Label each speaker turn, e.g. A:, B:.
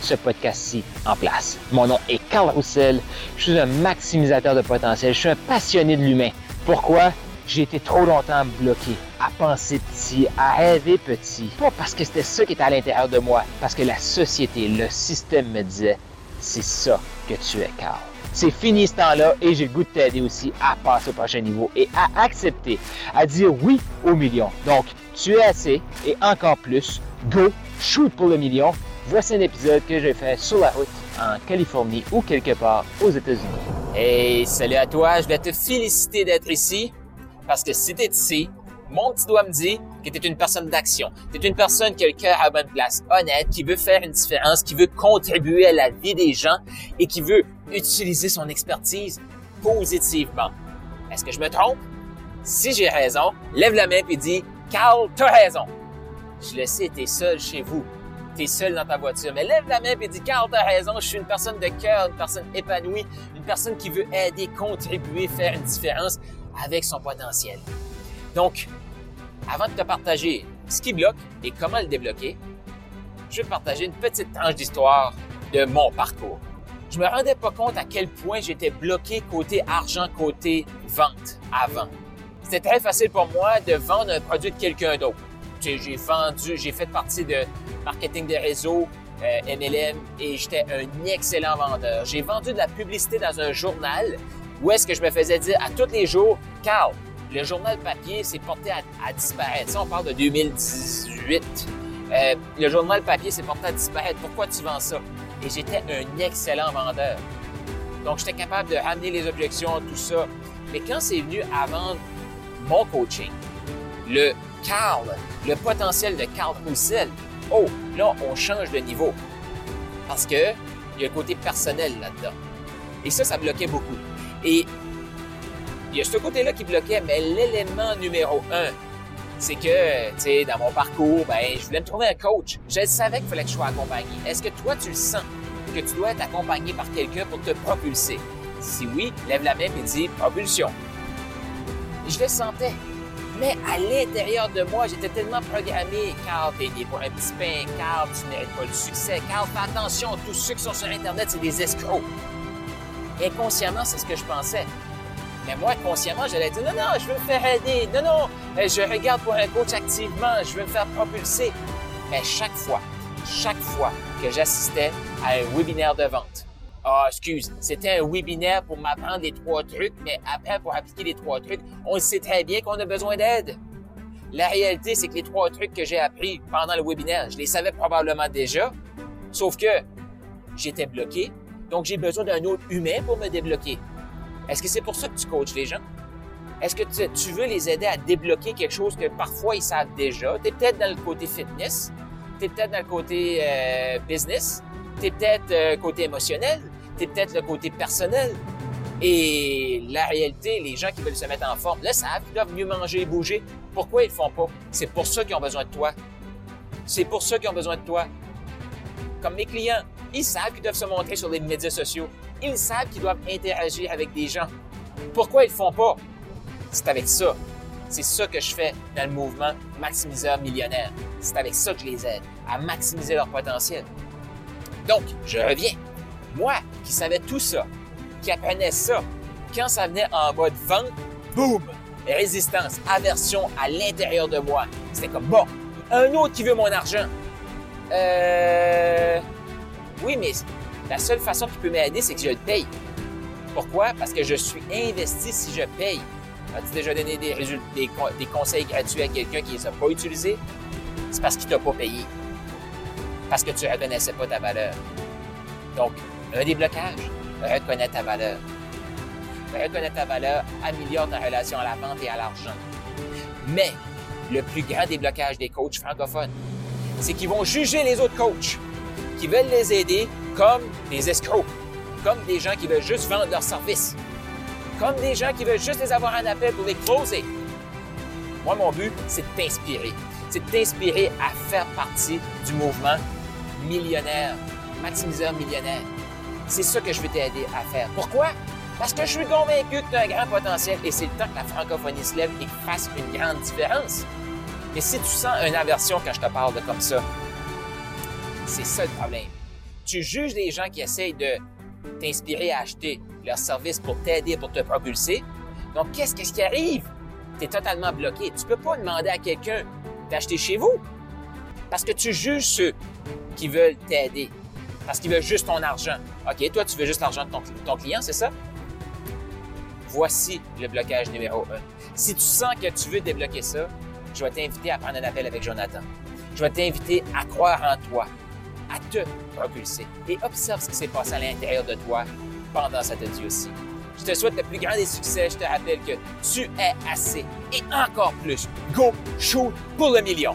A: ce podcast-ci en place. Mon nom est Carl Roussel. Je suis un maximisateur de potentiel. Je suis un passionné de l'humain. Pourquoi? J'ai été trop longtemps bloqué à penser petit, à rêver petit. Pas parce que c'était ça qui était à l'intérieur de moi, parce que la société, le système me disait, c'est ça que tu es, Carl. C'est fini ce temps-là et j'ai le goût de t'aider aussi à passer au prochain niveau et à accepter, à dire oui au million. Donc, tu es assez et encore plus. Go, shoot pour le million. Voici un épisode que j'ai fait sur la route en Californie ou quelque part aux États-Unis.
B: Hey, salut à toi. Je voulais te féliciter d'être ici parce que si t'es ici, mon petit doigt me dit que tu es une personne d'action. Tu es une personne qui a le cœur à bonne place, honnête, qui veut faire une différence, qui veut contribuer à la vie des gens et qui veut utiliser son expertise positivement. Est-ce que je me trompe? Si j'ai raison, lève la main et dis Carl, t'as raison. Je le sais, t'es seul chez vous. Seul dans ta voiture. Mais lève la main et dis Carl, t'as raison. Je suis une personne de cœur, une personne épanouie, une personne qui veut aider, contribuer, faire une différence avec son potentiel. Donc, avant de te partager ce qui bloque et comment le débloquer, je vais partager une petite tranche d'histoire de mon parcours. Je me rendais pas compte à quel point j'étais bloqué côté argent, côté vente avant. C'était très facile pour moi de vendre un produit de quelqu'un d'autre. J'ai vendu, j'ai fait partie de marketing de réseau, MLM, euh, et j'étais un excellent vendeur. J'ai vendu de la publicité dans un journal où est-ce que je me faisais dire à tous les jours, Carl, le journal papier s'est porté à, disparaître. Ça, on parle de 2018. Euh, le journal papier s'est porté à disparaître. Pourquoi tu vends ça? Et j'étais un excellent vendeur. Donc, j'étais capable de ramener les objections, tout ça. Mais quand c'est venu à vendre mon coaching, le Carl, le potentiel de Carl Roussel, oh, là, on change de niveau. Parce que il y a un côté personnel là-dedans. Et ça, ça bloquait beaucoup. Et il y a ce côté-là qui bloquait, mais l'élément numéro un, c'est que, tu sais, dans mon parcours, ben, je voulais me trouver un coach. Je savais qu'il fallait que je sois accompagné. Est-ce que toi, tu le sens que tu dois être accompagné par quelqu'un pour te propulser? Si oui, lève la main et dis propulsion. Je le sentais. Mais à l'intérieur de moi, j'étais tellement programmé. Carl, t'es né pour un petit pain. Carl, tu mérites pas le succès. Carl, fais attention. Tous ceux qui sont sur Internet, c'est des escrocs. Inconsciemment, c'est ce que je pensais. Mais moi, consciemment, j'allais dire non, non, je veux me faire aider. Non, non, euh, je regarde pour un coach activement. Je veux me faire propulser. Mais chaque fois, chaque fois que j'assistais à un webinaire de vente, ah, excuse, c'était un webinaire pour m'apprendre les trois trucs, mais après, pour appliquer les trois trucs, on sait très bien qu'on a besoin d'aide. La réalité, c'est que les trois trucs que j'ai appris pendant le webinaire, je les savais probablement déjà, sauf que j'étais bloqué, donc j'ai besoin d'un autre humain pour me débloquer. Est-ce que c'est pour ça que tu coaches les gens? Est-ce que tu, veux les aider à débloquer quelque chose que parfois ils savent déjà? Tu es peut-être dans le côté fitness, tu es peut-être dans le côté euh, business, tu es peut-être euh, côté émotionnel, es peut-être le côté personnel. Et la réalité, les gens qui veulent se mettre en forme le savent, ils doivent mieux manger et bouger. Pourquoi ils le font pas? C'est pour ça qu'ils ont besoin de toi. C'est pour ça qu'ils ont besoin de toi. Comme mes clients, ils savent qu'ils doivent se montrer sur les médias sociaux. Ils savent qu'ils doivent interagir avec des gens. Pourquoi ils le font pas? C'est avec ça. C'est ça que je fais dans le mouvement Maximiseur Millionnaire. C'est avec ça que je les aide à maximiser leur potentiel. Donc, je reviens. Moi, qui savais tout ça, qui apprenais ça, quand ça venait en mode vente, boum! Résistance, aversion à l'intérieur de moi. C'était comme, bon, un autre qui veut mon argent. Euh... Oui, mais la seule façon qu'il peut m'aider, c'est que je le paye. Pourquoi? Parce que je suis investi si je paye. As-tu déjà donné des, des, conseils gratuits à quelqu'un qui ne les a pas utilisés? C'est parce qu'il ne t'a pas payé. Parce que tu ne reconnaissais pas ta valeur. Donc, un déblocage, reconnaître ta valeur. Reconnaître ta valeur améliore ta relation à la vente et à l'argent. Mais le plus grand déblocage des coachs francophones, c'est qu'ils vont juger les autres coachs qui veulent les aider comme des escrocs, comme des gens qui veulent juste vendre leurs services. comme des gens qui veulent juste les avoir un appel pour les closer. Moi, mon but, c'est de t'inspirer. C'est de t'inspirer à faire partie du mouvement millionnaire, maximiseur millionnaire. C'est ça que je veux t'aider à faire. Pourquoi? Parce que je suis convaincu que tu as un grand potentiel et c'est le temps que la francophonie se lève et fasse une grande différence. Mais si tu sens une aversion quand je te parle de comme ça, c'est ça le problème. Tu juges les gens qui essayent de t'inspirer à acheter leurs services pour t'aider, pour te propulser. Donc, qu'est-ce, qui arrive? Tu es totalement bloqué. Tu peux pas demander à quelqu'un d'acheter chez vous parce que tu juges ceux qui veulent t'aider, parce qu'ils veulent juste ton argent. OK, toi, tu veux juste l'argent de ton client, c'est ça? Voici le blocage numéro un. Si tu sens que tu veux débloquer ça, je vais t'inviter à prendre un appel avec Jonathan. Je vais t'inviter à croire en toi, à te propulser et observe ce qui s'est passé à l'intérieur de toi pendant cette aussi. Je te souhaite le plus grand des succès. Je te rappelle que tu es assez et encore plus. Go, shoot pour le million!